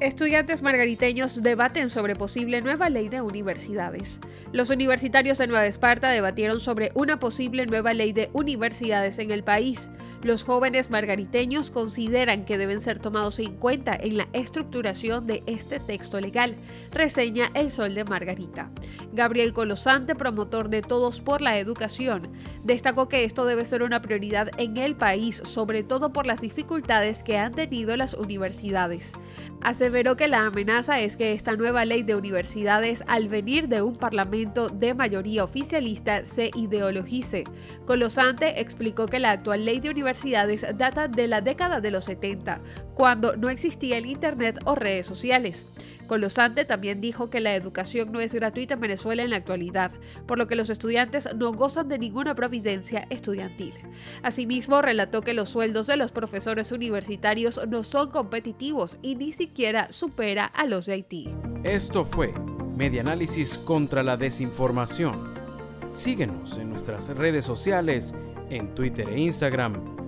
Estudiantes margariteños debaten sobre posible nueva ley de universidades. Los universitarios de Nueva Esparta debatieron sobre una posible nueva ley de universidades en el país. Los jóvenes margariteños consideran que deben ser tomados en cuenta en la estructuración de este texto legal, reseña El Sol de Margarita. Gabriel Colosante, promotor de Todos por la Educación, destacó que esto debe ser una prioridad en el país, sobre todo por las dificultades que han tenido las universidades. Aseveró que la amenaza es que esta nueva ley de universidades, al venir de un parlamento de mayoría oficialista, se ideologice. Colosante explicó que la actual ley de universidades data de la década de los 70, cuando no existía el Internet o redes sociales. Colosante también dijo que la educación no es gratuita en Venezuela en la actualidad, por lo que los estudiantes no gozan de ninguna providencia estudiantil. Asimismo, relató que los sueldos de los profesores universitarios no son competitivos y ni siquiera supera a los de Haití. Esto fue Medianálisis contra la Desinformación. Síguenos en nuestras redes sociales, en Twitter e Instagram